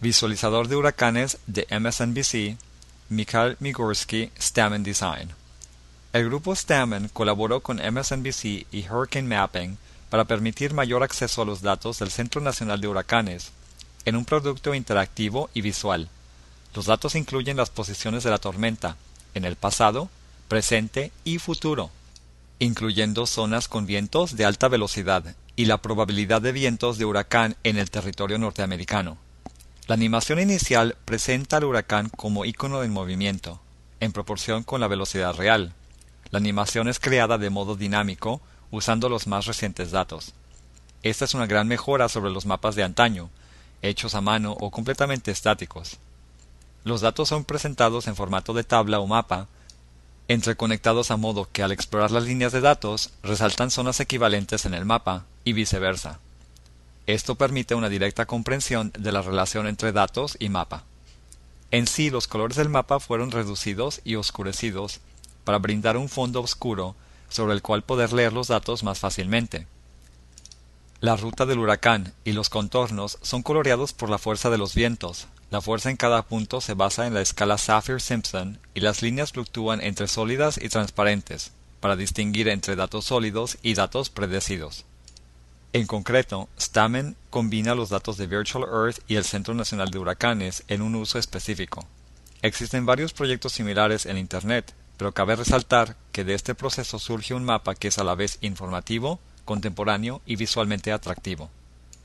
Visualizador de huracanes de MSNBC, Mikhail Migursky, Stamen Design. El grupo Stamen colaboró con MSNBC y Hurricane Mapping para permitir mayor acceso a los datos del Centro Nacional de Huracanes en un producto interactivo y visual. Los datos incluyen las posiciones de la tormenta en el pasado, presente y futuro, incluyendo zonas con vientos de alta velocidad y la probabilidad de vientos de huracán en el territorio norteamericano. La animación inicial presenta al huracán como icono en movimiento, en proporción con la velocidad real. La animación es creada de modo dinámico usando los más recientes datos. Esta es una gran mejora sobre los mapas de antaño, hechos a mano o completamente estáticos. Los datos son presentados en formato de tabla o mapa, entreconectados a modo que al explorar las líneas de datos resaltan zonas equivalentes en el mapa y viceversa. Esto permite una directa comprensión de la relación entre datos y mapa. En sí, los colores del mapa fueron reducidos y oscurecidos para brindar un fondo oscuro sobre el cual poder leer los datos más fácilmente. La ruta del huracán y los contornos son coloreados por la fuerza de los vientos. La fuerza en cada punto se basa en la escala Saffir-Simpson y las líneas fluctúan entre sólidas y transparentes, para distinguir entre datos sólidos y datos predecidos. En concreto, Stamen combina los datos de Virtual Earth y el Centro Nacional de Huracanes en un uso específico. Existen varios proyectos similares en Internet, pero cabe resaltar que de este proceso surge un mapa que es a la vez informativo, contemporáneo y visualmente atractivo.